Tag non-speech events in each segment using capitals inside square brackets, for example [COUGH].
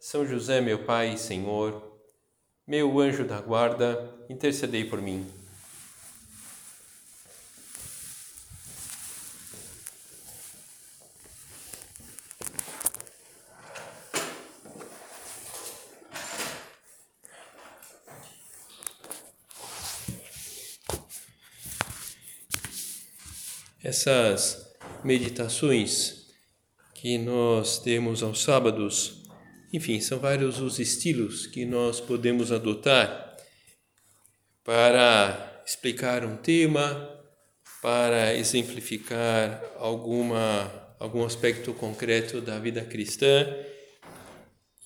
são José, meu Pai e Senhor, meu anjo da guarda, intercedei por mim. Essas meditações que nós temos aos sábados enfim, são vários os estilos que nós podemos adotar para explicar um tema, para exemplificar alguma, algum aspecto concreto da vida cristã.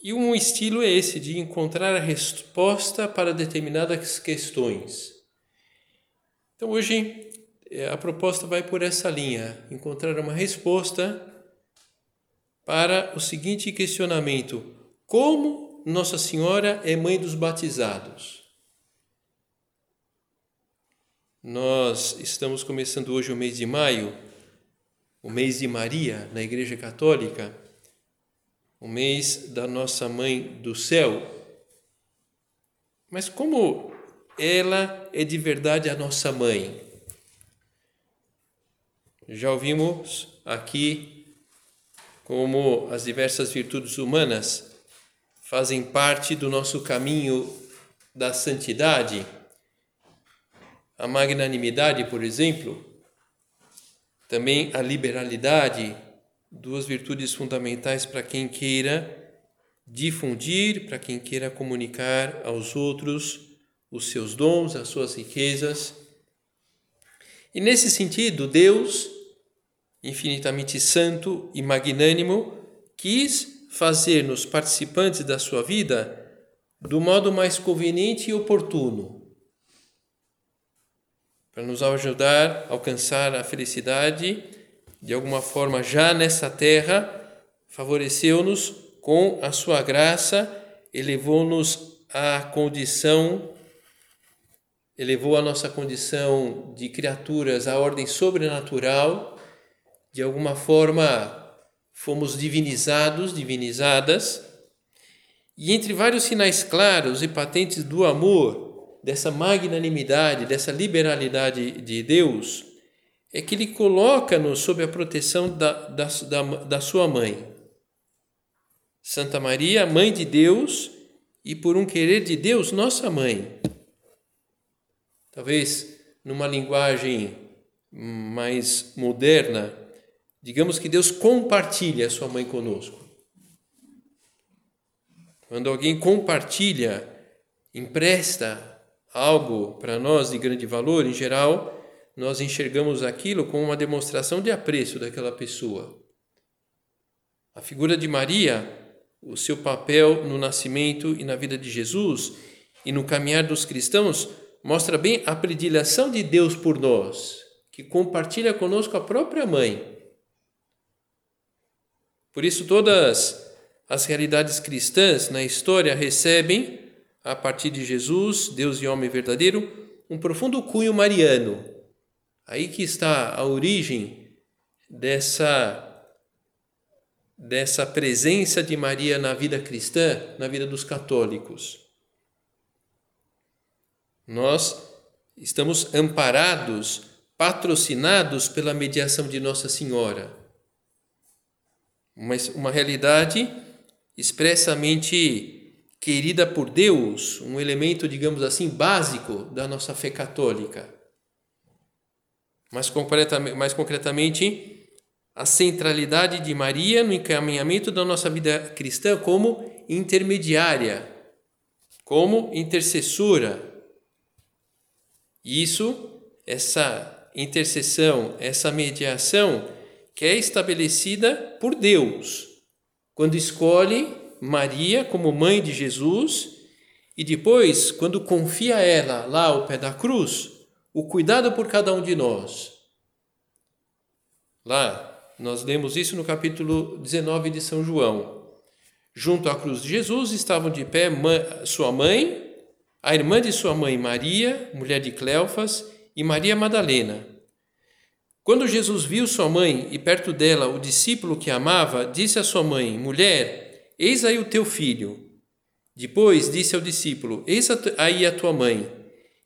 E um estilo é esse de encontrar a resposta para determinadas questões. Então hoje eh, a proposta vai por essa linha, encontrar uma resposta para o seguinte questionamento: Como Nossa Senhora é mãe dos batizados? Nós estamos começando hoje o mês de maio, o mês de Maria na Igreja Católica, o mês da Nossa Mãe do Céu. Mas como ela é de verdade a nossa mãe? Já ouvimos aqui como as diversas virtudes humanas fazem parte do nosso caminho da santidade. A magnanimidade, por exemplo, também a liberalidade, duas virtudes fundamentais para quem queira difundir, para quem queira comunicar aos outros os seus dons, as suas riquezas. E nesse sentido, Deus infinitamente santo e magnânimo, quis fazer-nos participantes da sua vida do modo mais conveniente e oportuno, para nos ajudar a alcançar a felicidade de alguma forma já nessa terra, favoreceu-nos com a sua graça, elevou-nos à condição elevou a nossa condição de criaturas à ordem sobrenatural de alguma forma fomos divinizados, divinizadas, e entre vários sinais claros e patentes do amor, dessa magnanimidade, dessa liberalidade de Deus, é que Ele coloca-nos sob a proteção da, da, da, da Sua mãe. Santa Maria, Mãe de Deus, e por um querer de Deus, nossa mãe. Talvez numa linguagem mais moderna, Digamos que Deus compartilha a sua mãe conosco. Quando alguém compartilha, empresta algo para nós de grande valor, em geral, nós enxergamos aquilo como uma demonstração de apreço daquela pessoa. A figura de Maria, o seu papel no nascimento e na vida de Jesus e no caminhar dos cristãos, mostra bem a predileção de Deus por nós, que compartilha conosco a própria mãe por isso, todas as realidades cristãs na história recebem, a partir de Jesus, Deus e homem verdadeiro, um profundo cunho mariano. Aí que está a origem dessa dessa presença de Maria na vida cristã, na vida dos católicos. Nós estamos amparados, patrocinados pela mediação de Nossa Senhora uma, uma realidade expressamente querida por Deus, um elemento, digamos assim, básico da nossa fé católica. Mais concretamente, mais concretamente, a centralidade de Maria no encaminhamento da nossa vida cristã como intermediária, como intercessora. Isso, essa intercessão, essa mediação, que é estabelecida por Deus, quando escolhe Maria como mãe de Jesus e depois, quando confia a ela lá ao pé da cruz, o cuidado por cada um de nós. Lá, nós lemos isso no capítulo 19 de São João. Junto à cruz de Jesus estavam de pé sua mãe, a irmã de sua mãe Maria, mulher de Cleofas, e Maria Madalena. Quando Jesus viu sua mãe e perto dela o discípulo que amava, disse à sua mãe: Mulher, eis aí o teu filho. Depois disse ao discípulo: Eis aí a tua mãe.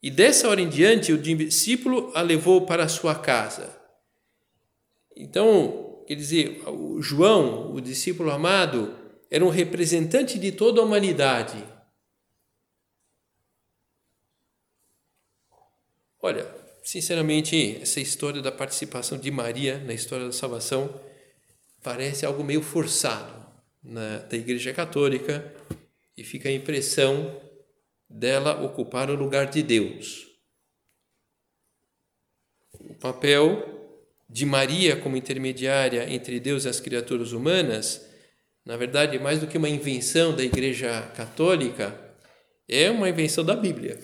E dessa hora em diante o discípulo a levou para sua casa. Então, quer dizer, o João, o discípulo amado, era um representante de toda a humanidade. Olha, sinceramente, essa história da participação de Maria na história da salvação parece algo meio forçado na, da Igreja Católica e fica a impressão dela ocupar o lugar de Deus. O papel de Maria como intermediária entre Deus e as criaturas humanas, na verdade, mais do que uma invenção da Igreja Católica, é uma invenção da Bíblia,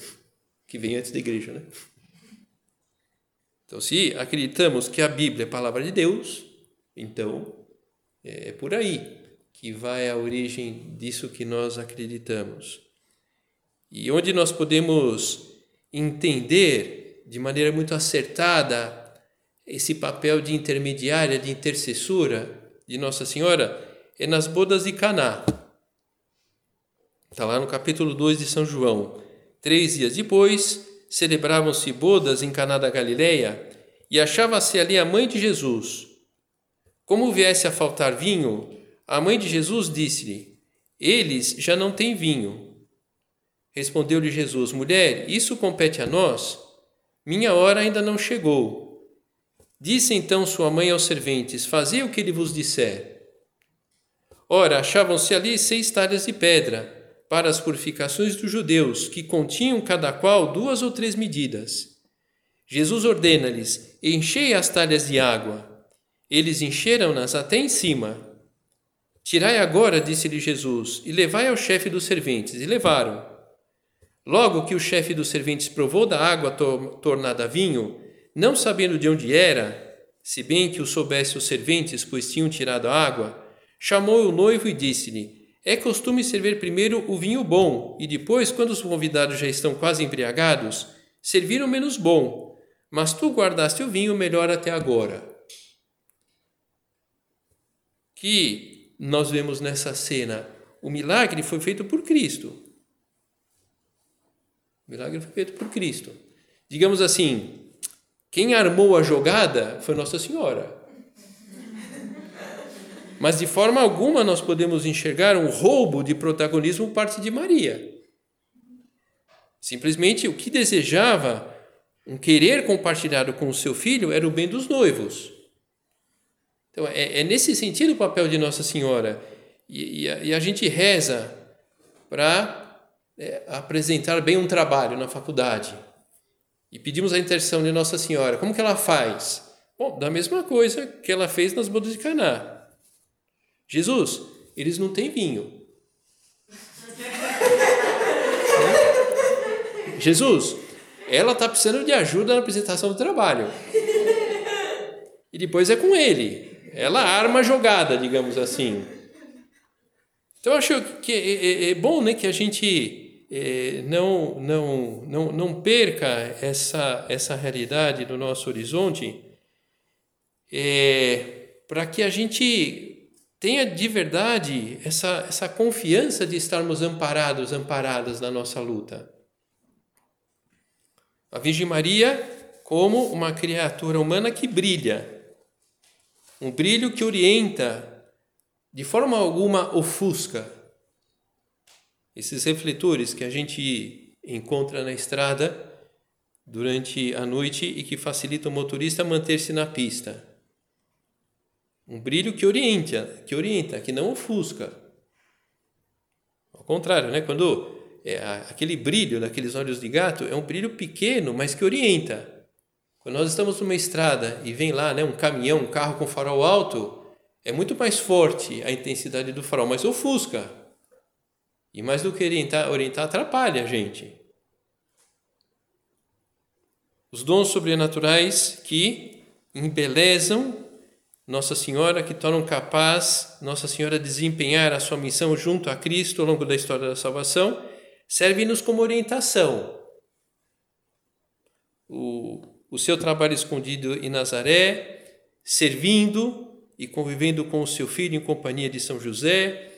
que vem antes da Igreja, né? Então, se acreditamos que a Bíblia é a palavra de Deus, então é por aí que vai à origem disso que nós acreditamos. E onde nós podemos entender de maneira muito acertada esse papel de intermediária, de intercessora de Nossa Senhora, é nas bodas de Caná. Está lá no capítulo 2 de São João. Três dias depois, celebravam-se bodas em Caná da Galileia e achava-se ali a mãe de Jesus. Como viesse a faltar vinho, a mãe de Jesus disse-lhe: Eles já não têm vinho. Respondeu-lhe Jesus: Mulher, isso compete a nós? Minha hora ainda não chegou. Disse então sua mãe aos serventes: Fazei o que ele vos disser. Ora, achavam-se ali seis talhas de pedra para as purificações dos judeus, que continham cada qual duas ou três medidas. Jesus ordena-lhes: Enchei as talhas de água. Eles encheram-nas até em cima. Tirai agora, disse-lhe Jesus, e levai ao chefe dos serventes. E levaram. Logo que o chefe dos serventes provou da água to tornada vinho, não sabendo de onde era, se bem que o soubesse os serventes, pois tinham tirado a água, chamou o noivo e disse-lhe: É costume servir primeiro o vinho bom, e depois, quando os convidados já estão quase embriagados, servir o menos bom. Mas tu guardaste o vinho melhor até agora. Que nós vemos nessa cena, o milagre foi feito por Cristo. O milagre foi feito por Cristo. Digamos assim, quem armou a jogada foi Nossa Senhora. Mas de forma alguma nós podemos enxergar um roubo de protagonismo parte de Maria. Simplesmente o que desejava, um querer compartilhado com o seu filho, era o bem dos noivos. Então, é, é nesse sentido o papel de Nossa Senhora. E, e, a, e a, gente reza para é, apresentar bem um trabalho na faculdade. E pedimos a intercessão de Nossa Senhora. Como que ela faz? Bom, da mesma coisa que ela fez nas bodas de Caná. Jesus, eles não têm vinho. Jesus, ela está precisando de ajuda na apresentação do trabalho. E depois é com ele ela arma a jogada, digamos assim. Então, acho que é, é, é bom né, que a gente é, não, não, não, não perca essa, essa realidade do nosso horizonte, é, para que a gente tenha de verdade essa, essa confiança de estarmos amparados, amparadas na nossa luta. A Virgem Maria como uma criatura humana que brilha, um brilho que orienta, de forma alguma ofusca. Esses refletores que a gente encontra na estrada durante a noite e que facilita o motorista manter-se na pista. Um brilho que orienta, que orienta, que não ofusca. Ao contrário, né? Quando é, aquele brilho daqueles olhos de gato é um brilho pequeno, mas que orienta. Quando nós estamos numa estrada e vem lá né, um caminhão, um carro com farol alto, é muito mais forte a intensidade do farol, mas ofusca. E mais do que orientar, orientar atrapalha a gente. Os dons sobrenaturais que embelezam Nossa Senhora, que tornam capaz Nossa Senhora desempenhar a sua missão junto a Cristo ao longo da história da salvação, servem-nos como orientação. O, o seu trabalho escondido em Nazaré, servindo e convivendo com o seu filho em companhia de São José,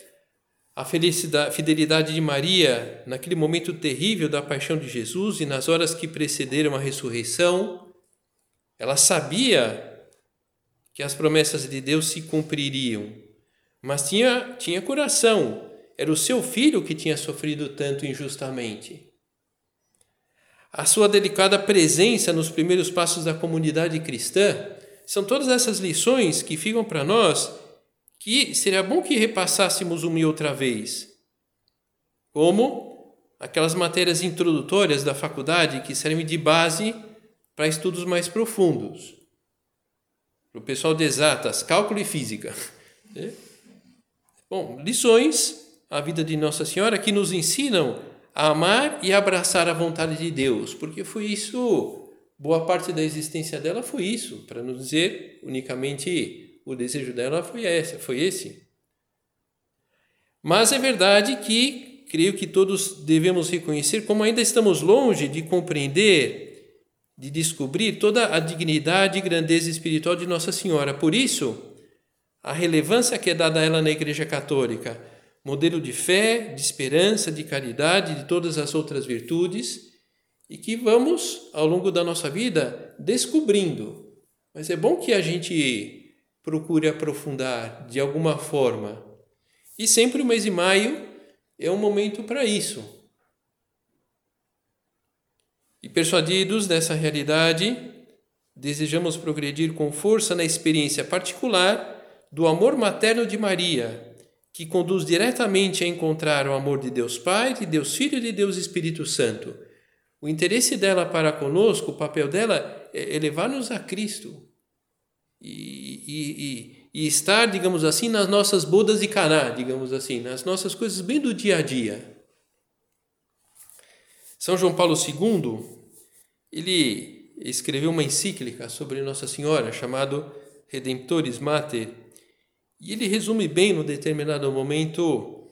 a fidelidade de Maria naquele momento terrível da paixão de Jesus e nas horas que precederam a ressurreição. Ela sabia que as promessas de Deus se cumpririam, mas tinha, tinha coração. Era o seu filho que tinha sofrido tanto injustamente. A sua delicada presença nos primeiros passos da comunidade cristã são todas essas lições que ficam para nós que seria bom que repassássemos uma e outra vez. Como aquelas matérias introdutórias da faculdade que servem de base para estudos mais profundos. Para o pessoal de exatas, cálculo e física. [LAUGHS] É? Bom, lições, a vida de Nossa Senhora que nos ensinam a amar e abraçar a vontade de Deus, porque foi isso, boa parte da existência dela foi isso, para não dizer unicamente o desejo dela foi esse, foi esse. Mas é verdade que creio que todos devemos reconhecer como ainda estamos longe de compreender, de descobrir toda a dignidade e grandeza espiritual de Nossa Senhora. Por isso, a relevância que é dada a ela na Igreja Católica, modelo de fé, de esperança, de caridade, de todas as outras virtudes, e que vamos, ao longo da nossa vida, descobrindo. Mas é bom que a gente procure aprofundar de alguma forma. E sempre o mês de maio é um momento para isso. E persuadidos dessa realidade, desejamos progredir com força na experiência particular do amor materno de Maria, que conduz diretamente a encontrar o amor de Deus Pai, de Deus Filho e de Deus Espírito Santo. O interesse dela para conosco, o papel dela é levar-nos a Cristo, e, e, e, estar, digamos assim, nas nossas bodas de Caná, digamos assim, nas nossas coisas bem do dia a dia. São João Paulo II, ele escreveu uma encíclica sobre Nossa Senhora, chamado Redemptoris Mater, e ele resume bem, no determinado momento,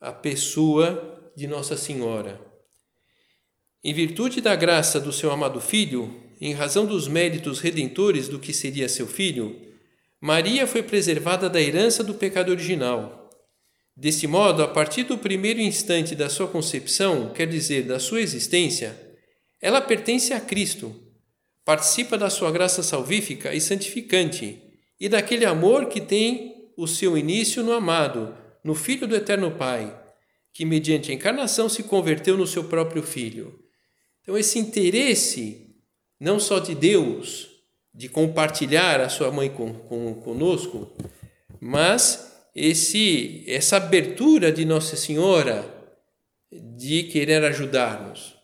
a pessoa de Nossa Senhora. Em virtude da graça do seu amado Filho, em razão dos méritos redentores do que seria seu filho, Maria foi preservada da herança do pecado original. Desse modo, a partir do primeiro instante da sua concepção, quer dizer, da sua existência, ela pertence a Cristo, participa da sua graça salvífica e santificante e daquele amor que tem o seu início no amado, no Filho do Eterno Pai, que mediante a encarnação se converteu no seu próprio Filho. Então, esse interesse não só de Deus, de compartilhar a sua mãe com, com, conosco, mas esse, essa abertura de Nossa Senhora de querer ajudar-nos.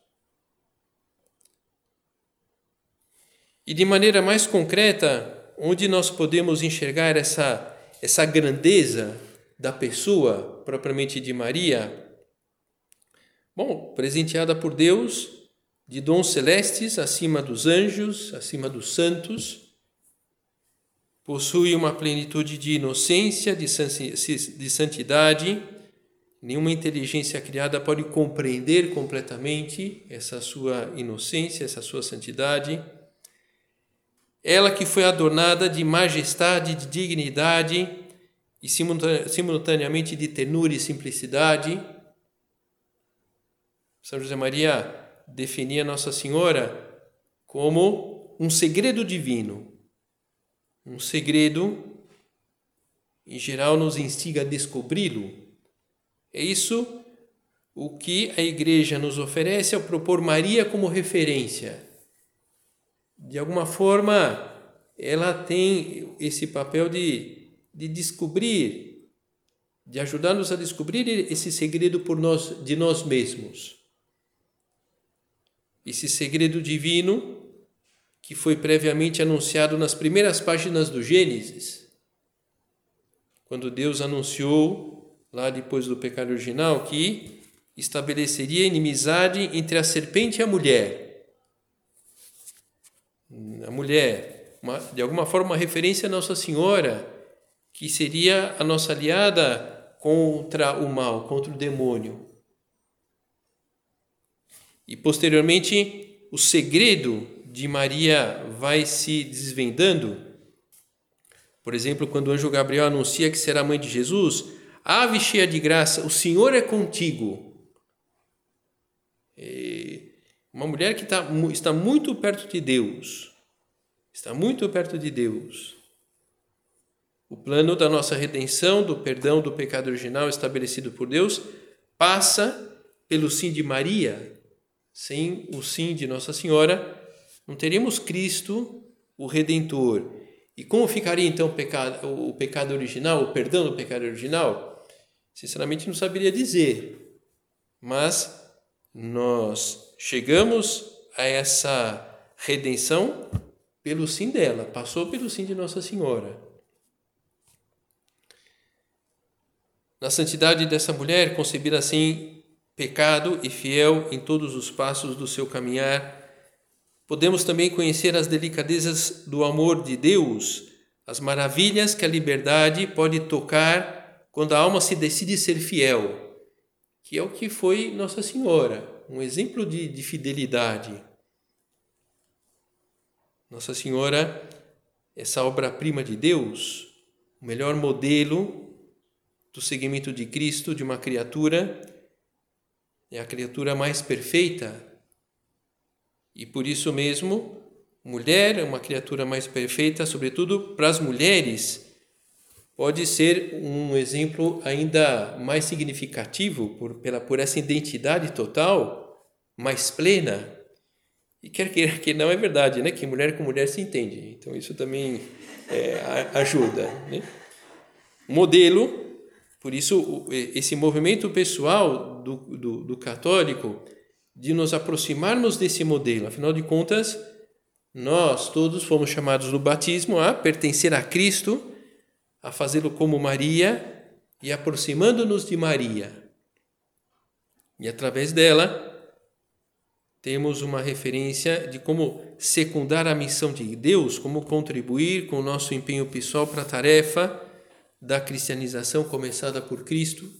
E de maneira mais concreta, onde nós podemos enxergar essa, essa grandeza da pessoa propriamente de Maria? Bom, presenteada por Deus de dons celestes acima dos anjos, acima dos santos, possui uma plenitude de inocência, de santidade. Nenhuma inteligência criada pode compreender completamente essa sua inocência, essa sua santidade. Ela que foi adornada de majestade, de dignidade e simultaneamente de ternura e simplicidade. São José Maria definia Nossa Senhora como um segredo divino. Um segredo, em geral, nos instiga a descobri-lo. É isso o que a Igreja nos oferece ao propor Maria como referência. De alguma forma, ela tem esse papel de, de descobrir, de ajudar-nos a descobrir esse segredo por nós, de nós mesmos esse segredo divino que foi previamente anunciado nas primeiras páginas do Gênesis, quando Deus anunciou lá depois do pecado original, que estabeleceria inimizade entre a serpente e a mulher. A mulher, uma, de alguma forma, uma referência a Nossa Senhora, que seria a nossa aliada contra o mal, contra o demônio. E posteriormente, o segredo de Maria vai se desvendando. Por exemplo, quando o anjo Gabriel anuncia que será mãe de Jesus, ave cheia de graça, o Senhor é contigo. E uma mulher que está, está muito perto de Deus, está muito perto de Deus. O plano da nossa redenção, do perdão do pecado original estabelecido por Deus, passa pelo sim de Maria. Sem o sim de Nossa Senhora, não teríamos Cristo, o Redentor. E como ficaria então o pecado, o pecado original, o perdão do pecado original? Sinceramente, não saberia dizer. Mas nós chegamos a essa redenção pelo sim dela, passou pelo sim de Nossa Senhora. Na santidade dessa mulher, concebida assim, pecado e fiel em todos os passos do seu caminhar, podemos também conhecer as delicadezas do amor de Deus, as maravilhas que a liberdade pode tocar quando a alma se decide ser fiel, que é o que foi Nossa Senhora, um exemplo de, de fidelidade. Nossa Senhora, essa obra-prima de Deus, o melhor modelo do seguimento de Cristo, de uma criatura, é a criatura mais perfeita. E por isso mesmo, mulher é uma criatura mais perfeita, sobretudo para as mulheres, pode ser um exemplo ainda mais significativo por, pela, por essa identidade total, mais plena. E quer queira que não é verdade, né? Que mulher com mulher se entende. Então isso também é, ajuda. Né? Modelo por isso, esse movimento pessoal do, do, do católico de nos aproximarmos desse modelo, afinal de contas, nós todos fomos chamados no batismo a pertencer a Cristo, a fazê-lo como Maria e aproximando-nos de Maria. E através dela, temos uma referência de como secundar a missão de Deus, como contribuir com o nosso empenho pessoal para a tarefa da cristianização começada por Cristo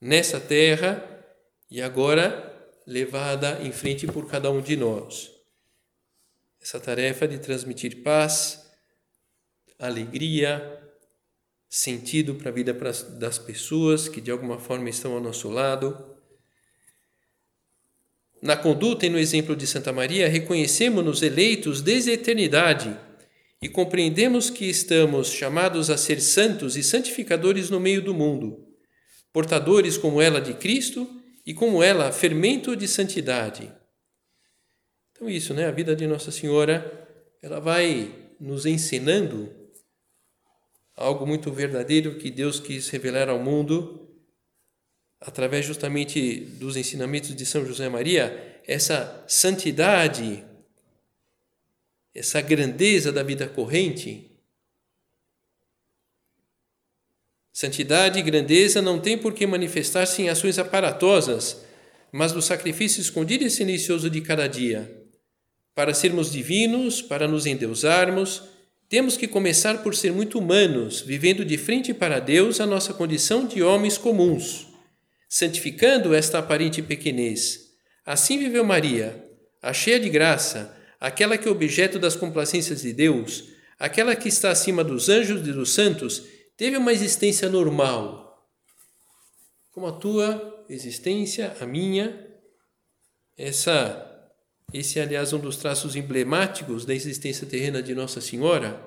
nessa terra e agora levada em frente por cada um de nós. Essa tarefa de transmitir paz, alegria, sentido para a vida das pessoas que de alguma forma estão ao nosso lado. Na conduta e no exemplo de Santa Maria, reconhecemos-nos eleitos desde a eternidade e compreendemos que estamos chamados a ser santos e santificadores no meio do mundo, portadores como ela de Cristo e como ela fermento de santidade. Então isso, né? A vida de Nossa Senhora, ela vai nos ensinando algo muito verdadeiro que Deus quis revelar ao mundo através justamente dos ensinamentos de São José Maria, essa santidade essa grandeza da vida corrente. Santidade e grandeza não têm por que manifestar-se em ações aparatosas, mas no sacrifício escondido e silencioso de cada dia. Para sermos divinos, para nos endeusarmos, temos que começar por ser muito humanos, vivendo de frente para Deus a nossa condição de homens comuns, santificando esta aparente pequenez. Assim viveu Maria, a cheia de graça, aquela que é objeto das complacências de Deus, aquela que está acima dos anjos e dos santos, teve uma existência normal. Como a tua existência, a minha, essa esse é, aliás, um dos traços emblemáticos da existência terrena de Nossa Senhora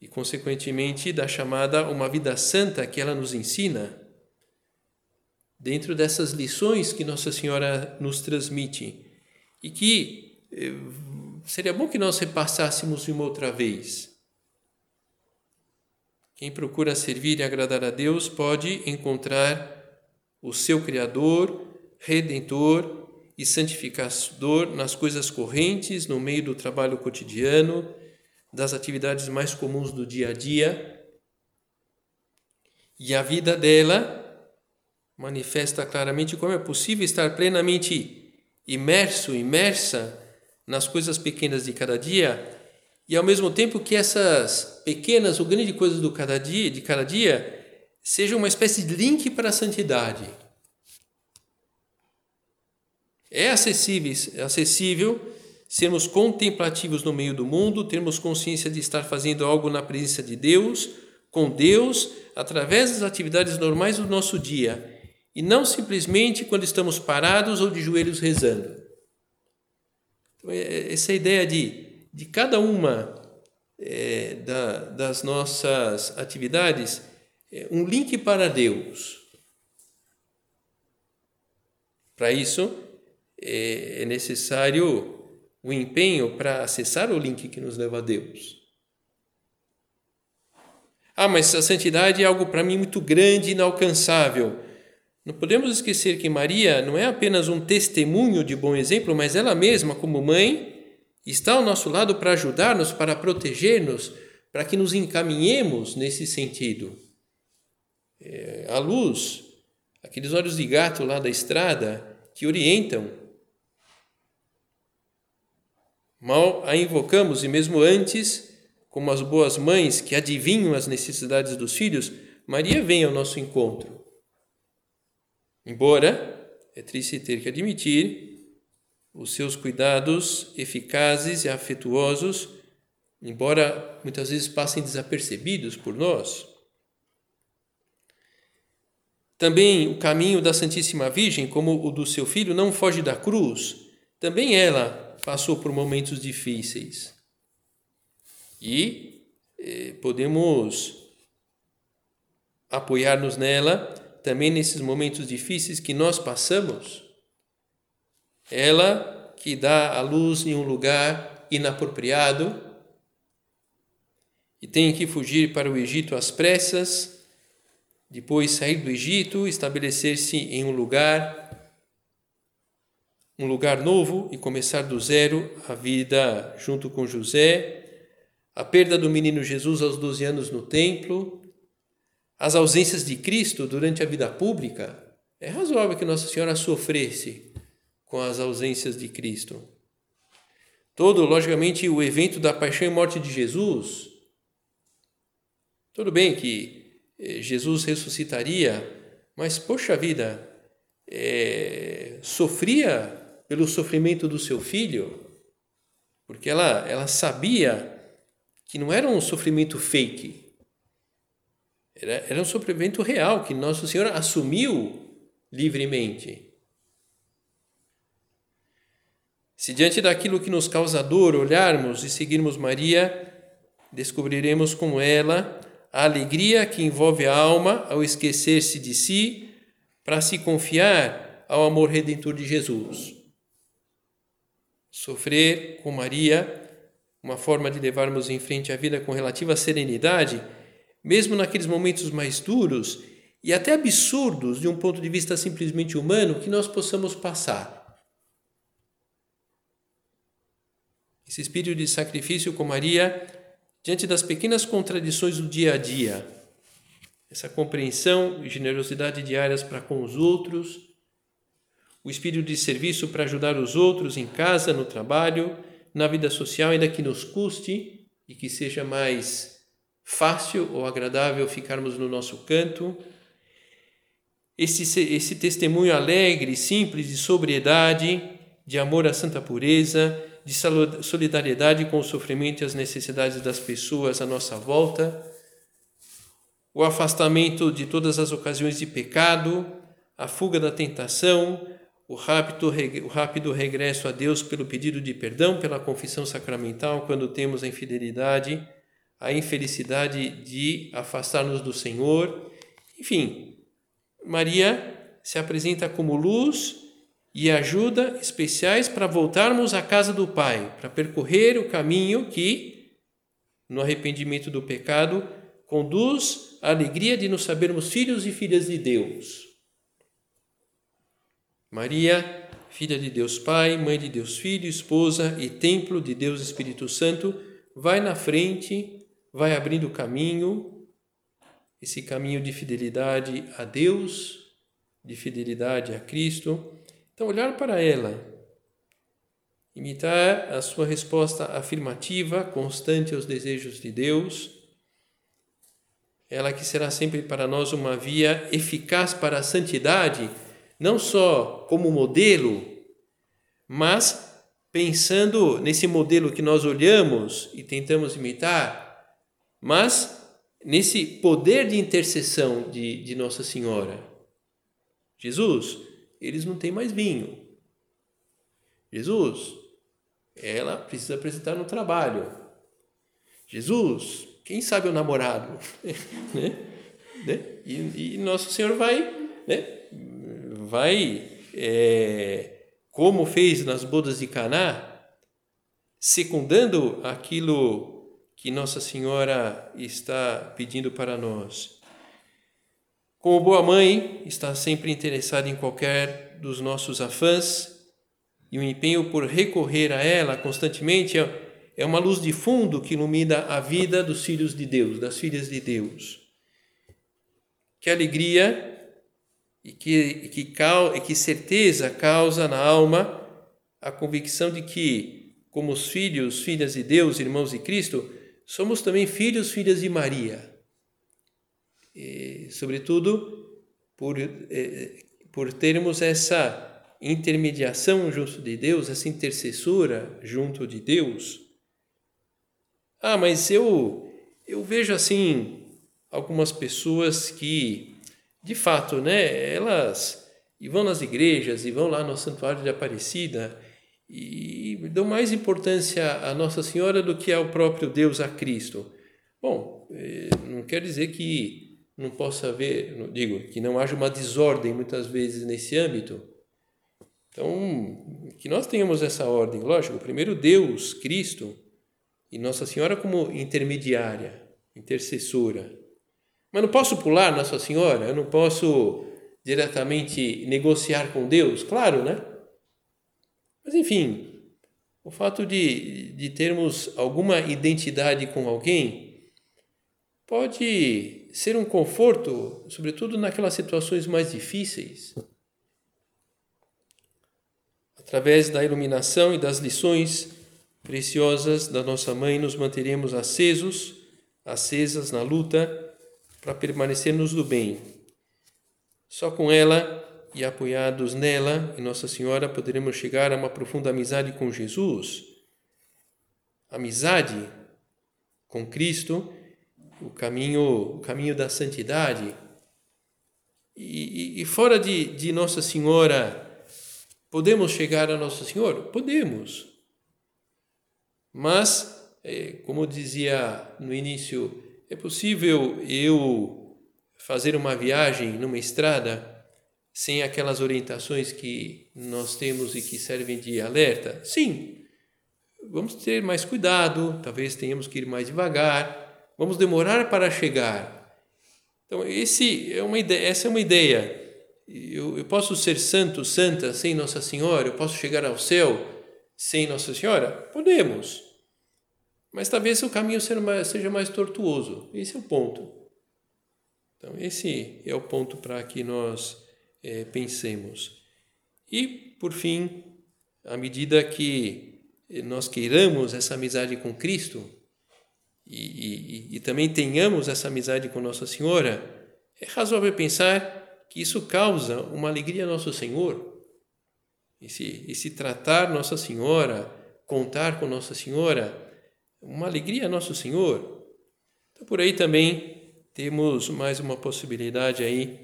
e, consequentemente, da chamada uma vida santa que ela nos ensina. Dentro dessas lições que Nossa Senhora nos transmite, e que eh, seria bom que nós repassássemos uma outra vez. Quem procura servir e agradar a Deus pode encontrar o seu Criador, Redentor e Santificador nas coisas correntes, no meio do trabalho cotidiano, das atividades mais comuns do dia a dia. E a vida dela manifesta claramente como é possível estar plenamente imerso, imersa nas coisas pequenas de cada dia e ao mesmo tempo que essas pequenas ou grandes coisas do cada dia, de cada dia sejam uma espécie de link para a santidade. É acessível, acessível sermos contemplativos no meio do mundo, termos consciência de estar fazendo algo na presença de Deus, com Deus, através das atividades normais do nosso dia, e não simplesmente quando estamos parados ou de joelhos rezando. Então, é, é, essa ideia de, de cada uma é, da, das nossas atividades é um link para Deus. Para isso, é, é necessário o empenho para acessar o link que nos leva a Deus. Ah, mas a santidade é algo para mim muito grande e inalcançável. Não podemos esquecer que Maria não é apenas um testemunho de bom exemplo, mas ela mesma, como mãe, está ao nosso lado para ajudar-nos, para proteger-nos, para que nos encaminhemos nesse sentido. É, a luz, aqueles olhos de gato lá da estrada que orientam. Mal a invocamos e mesmo antes, como as boas mães que adivinham as necessidades dos filhos, Maria vem ao nosso encontro Embora, é triste ter que admitir, os seus cuidados eficazes e afetuosos, embora muitas vezes passem desapercebidos por nós. Também o caminho da Santíssima Virgem, como o do seu filho, não foge da cruz. Também ela passou por momentos difíceis. E eh, podemos apoiar-nos nela também nesses momentos difíceis que nós passamos, ela que dá a luz em um lugar inapropriado e tem que fugir para o Egito às pressas, depois sair do Egito, estabelecer-se em um lugar um lugar novo e começar do zero a vida junto com José, a perda do menino Jesus aos 12 anos no templo, as ausências de Cristo durante a vida pública, é razoável que Nossa Senhora sofresse com as ausências de Cristo. Todo, logicamente, o evento da paixão e morte de Jesus. Tudo bem que eh, Jesus ressuscitaria, mas, poxa vida, é, sofria pelo sofrimento do seu filho, porque ela, ela sabia que não era um sofrimento fake, era, era um sofrimento real que Nosso Senhor assumiu livremente. Se diante daquilo que nos causa dor olharmos e seguirmos Maria, descobriremos com ela a alegria que envolve a alma ao esquecer-se de si para se confiar ao amor redentor de Jesus. Sofrer com Maria, uma forma de levarmos em frente a vida com relativa serenidade, mesmo naqueles momentos mais duros e até absurdos de um ponto de vista simplesmente humano, que nós possamos passar. Esse espírito de sacrifício com Maria diante das pequenas contradições do dia a dia, essa compreensão e generosidade diárias para com os outros, o espírito de serviço para ajudar os outros em casa, no trabalho, na vida social, ainda que nos custe e que seja mais fácil ou agradável ficarmos no nosso canto. Esse, esse testemunho alegre, simples, de sobriedade, de amor à santa pureza, de solidariedade com o sofrimento e as necessidades das pessoas à nossa volta, o afastamento de todas as ocasiões de pecado, a fuga da tentação, o rápido, o rápido regresso a Deus pelo pedido de perdão, pela confissão sacramental, quando temos a infidelidade a infelicidade de afastar-nos do Senhor. Enfim, Maria se apresenta como luz e ajuda especiais para voltarmos à casa do Pai, para percorrer o caminho que, no arrependimento do pecado, conduz à alegria de nos sabermos filhos e filhas de Deus. Maria, filha de Deus Pai, mãe de Deus Filho, esposa e templo de Deus Espírito Santo, vai na frente vai abrindo caminho, esse caminho de fidelidade a Deus, de fidelidade a Cristo. Então, olhar para ela, imitar a sua resposta afirmativa, constante aos desejos de Deus, ela que será sempre para nós uma via eficaz para a santidade, não só como modelo, mas pensando nesse modelo que nós olhamos e tentamos imitar, mas nesse poder de intercessão de, de Nossa Senhora. Jesus, eles não têm mais vinho. Jesus, ela precisa apresentar no trabalho. Jesus, quem sabe o namorado, [LAUGHS] né? né? E, e, Nosso Senhor vai, né? vai é, como fez nas bodas de Caná, secundando aquilo que Nossa Senhora está pedindo para nós. Como boa mãe, está sempre interessada em qualquer dos nossos afãs e o empenho por recorrer a ela constantemente é, é uma luz de fundo que ilumina a vida dos filhos de Deus, das filhas de Deus. Que alegria e que, que, que certeza causa na alma a convicção de que, como os filhos, filhas de Deus, irmãos de Cristo, somos também filhos, filhas de Maria. E, sobretudo, por, eh, por termos essa intermediação junto de Deus, essa intercessora junto de Deus. Ah, mas eu, eu vejo assim algumas pessoas que de fato, né, elas e vão nas igrejas e vão lá no Santuário de Aparecida e dão mais importância a Nossa Senhora do que ao próprio Deus, a Cristo. Bom, eh, não quer dizer que não possa haver, digo, que não haja uma desordem muitas vezes nesse âmbito. Então, que nós tenhamos essa ordem, lógico, primeiro Deus, Cristo e Nossa Senhora como intermediária, intercessora. Mas não posso pular Nossa Senhora? Eu não posso diretamente negociar com Deus? Claro, né? Mas enfim, o fato de, de termos alguma identidade com alguém pode ser um conforto, sobretudo naquelas situações mais difíceis. Através da iluminação e das lições preciosas da nossa mãe, nos manteremos acesos, acesas na luta para permanecermos do bem. Só com ela e apoiados nela e Nossa Senhora poderemos chegar a uma profunda amizade com Jesus. Amizade com Cristo, o caminho, o caminho da santidade. E, e, e fora de, de Nossa Senhora, podemos chegar a Nossa Senhora? Podemos. Mas, eh, como dizia no início é possível eu fazer uma viagem numa estrada sem aquelas orientações que nós temos e que servem de alerta? Sim. Vamos ter mais cuidado, talvez tenhamos que ir mais devagar, vamos demorar para chegar. Então, esse é uma ideia, essa é uma ideia. Eu, eu posso ser santo, santa sem Nossa Senhora? Eu posso chegar ao céu sem Nossa Senhora? Podemos. Mas talvez o caminho seja mais tortuoso. Esse é o ponto. Então, esse é o ponto para que nós é, pensemos. E, por fim, à medida que nós queiramos essa amizade com Cristo e, e, e também tenhamos essa amizade com Nossa Senhora, é razoável pensar que isso causa uma alegria a Nosso Senhor. Esse, esse tratar Nossa Senhora, contar com Nossa Senhora, uma alegria a Nosso Senhor. Então, por aí também temos mais uma possibilidade aí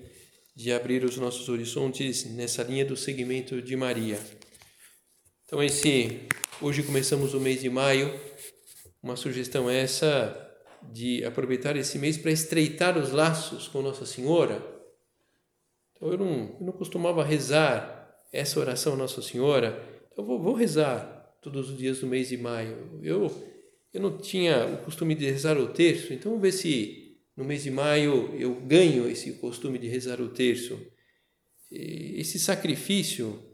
de abrir os nossos horizontes nessa linha do segmento de Maria. Então, esse hoje começamos o mês de maio. Uma sugestão é essa de aproveitar esse mês para estreitar os laços com Nossa Senhora. Então, eu não, eu não costumava rezar essa oração Nossa Senhora. Então, vou, vou rezar todos os dias do mês de maio. Eu eu não tinha o costume de rezar o terço, então vamos ver se no mês de maio eu ganho esse costume de rezar o terço. Esse sacrifício,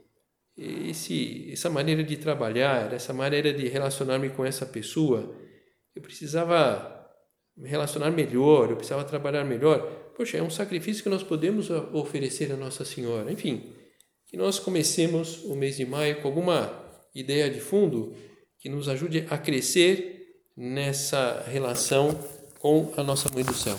esse, essa maneira de trabalhar, essa maneira de relacionar-me com essa pessoa, eu precisava me relacionar melhor, eu precisava trabalhar melhor. Poxa, é um sacrifício que nós podemos oferecer a Nossa Senhora. Enfim, que nós comecemos o mês de maio com alguma ideia de fundo que nos ajude a crescer nessa relação com a nossa Mãe do Céu.